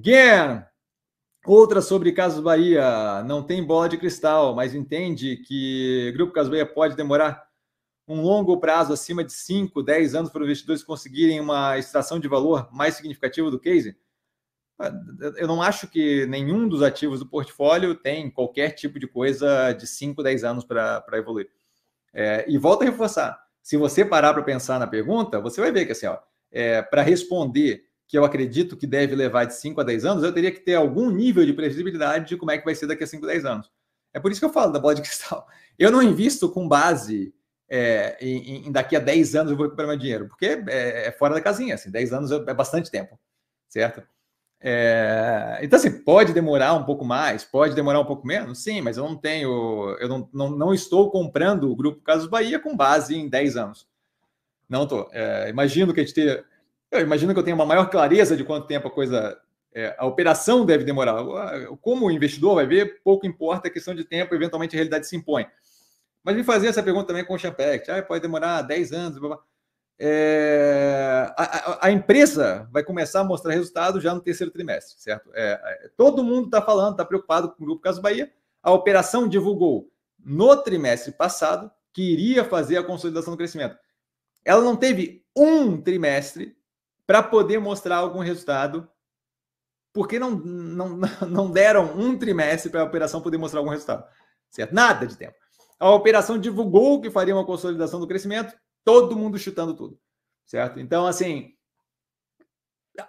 Guilherme, outra sobre Casas Bahia. Não tem bola de cristal, mas entende que Grupo Casas Bahia pode demorar um longo prazo, acima de 5, 10 anos, para os investidores conseguirem uma extração de valor mais significativa do case? Eu não acho que nenhum dos ativos do portfólio tem qualquer tipo de coisa de 5, 10 anos para evoluir. É, e volta a reforçar: se você parar para pensar na pergunta, você vai ver que assim, ó, é, para responder que eu acredito que deve levar de 5 a 10 anos, eu teria que ter algum nível de previsibilidade de como é que vai ser daqui a 5, 10 anos. É por isso que eu falo da bola de cristal. Eu não invisto com base é, em, em, daqui a 10 anos eu vou recuperar meu dinheiro, porque é, é fora da casinha, assim, 10 anos é bastante tempo, certo? É, então, assim, pode demorar um pouco mais, pode demorar um pouco menos, sim, mas eu não tenho, eu não, não, não estou comprando o Grupo Casos Bahia com base em 10 anos. Não estou. É, imagino que a gente tenha, eu imagino que eu tenha uma maior clareza de quanto tempo a coisa, é, a operação deve demorar. Como o investidor vai ver, pouco importa a questão de tempo, eventualmente a realidade se impõe. Mas me fazer essa pergunta também com o Champect, ah, pode demorar 10 anos, blá, blá é, a, a, empresa vai começar a mostrar resultado já no terceiro trimestre, certo? É, é, todo mundo está falando, está preocupado com o Grupo Caso Bahia. A operação divulgou no trimestre passado que iria fazer a consolidação do crescimento. Ela não teve um trimestre para poder mostrar algum resultado, porque não, não, não deram um trimestre para a operação poder mostrar algum resultado, certo? Nada de tempo. A operação divulgou que faria uma consolidação do crescimento, todo mundo chutando tudo, certo? Então, assim,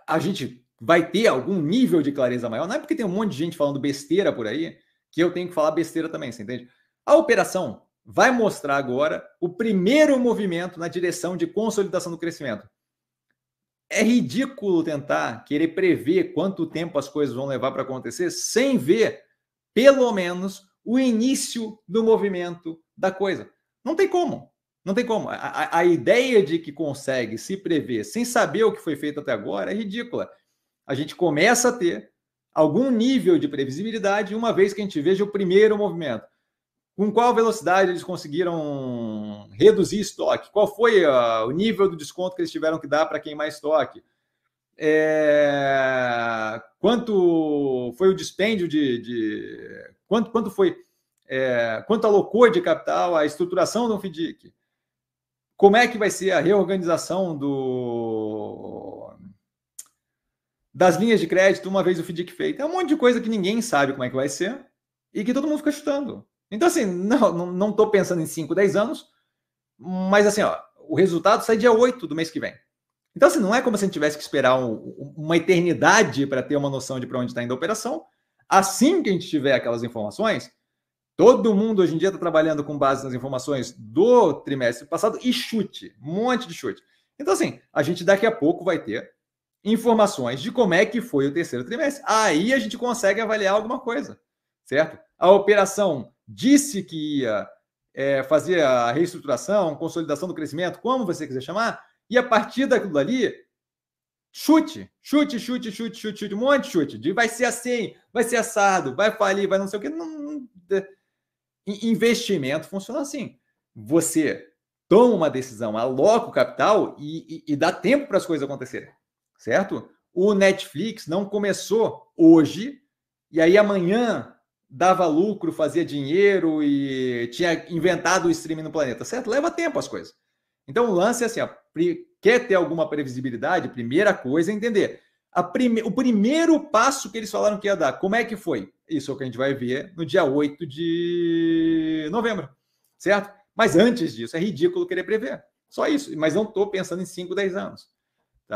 a gente vai ter algum nível de clareza maior. Não é porque tem um monte de gente falando besteira por aí que eu tenho que falar besteira também, você entende? A operação vai mostrar agora o primeiro movimento na direção de consolidação do crescimento. É ridículo tentar querer prever quanto tempo as coisas vão levar para acontecer sem ver, pelo menos, o início do movimento da coisa. Não tem como. Não tem como. A, a, ideia de que consegue se prever sem saber o que foi feito até agora é ridícula. A gente começa a ter algum nível de previsibilidade uma vez que a gente veja o primeiro movimento. Com qual velocidade eles conseguiram reduzir estoque? Qual foi uh, o nível do desconto que eles tiveram que dar para queimar estoque? É... Quanto foi o dispêndio de. de... Quanto, quanto foi. É... Quanto alocou de capital a estruturação do FDIC? Como é que vai ser a reorganização do das linhas de crédito uma vez o FDIC feito? É um monte de coisa que ninguém sabe como é que vai ser e que todo mundo fica chutando. Então, assim, não, não estou pensando em 5, 10 anos, mas assim, ó, o resultado sai dia 8 do mês que vem. Então, assim, não é como se a gente tivesse que esperar um, uma eternidade para ter uma noção de para onde está indo a operação. Assim que a gente tiver aquelas informações, Todo mundo hoje em dia está trabalhando com base nas informações do trimestre passado e chute, um monte de chute. Então, assim, a gente daqui a pouco vai ter informações de como é que foi o terceiro trimestre. Aí a gente consegue avaliar alguma coisa, certo? A operação disse que ia é, fazer a reestruturação, consolidação do crescimento, como você quiser chamar, e a partir daquilo dali, chute, chute, chute, chute, chute, chute, um monte de chute, de vai ser assim, vai ser assado, vai falir, vai não sei o quê. Não, não, investimento funciona assim. Você toma uma decisão, aloca o capital e, e, e dá tempo para as coisas acontecerem, certo? O Netflix não começou hoje e aí amanhã dava lucro, fazia dinheiro e tinha inventado o streaming no planeta, certo? Leva tempo as coisas. Então o lance é assim, ó, quer ter alguma previsibilidade? Primeira coisa é entender prime... o primeiro passo que eles falaram que ia dar. Como é que foi? Isso é o que a gente vai ver no dia 8 de novembro, certo? Mas antes disso, é ridículo querer prever. Só isso. Mas não estou pensando em 5, 10 anos.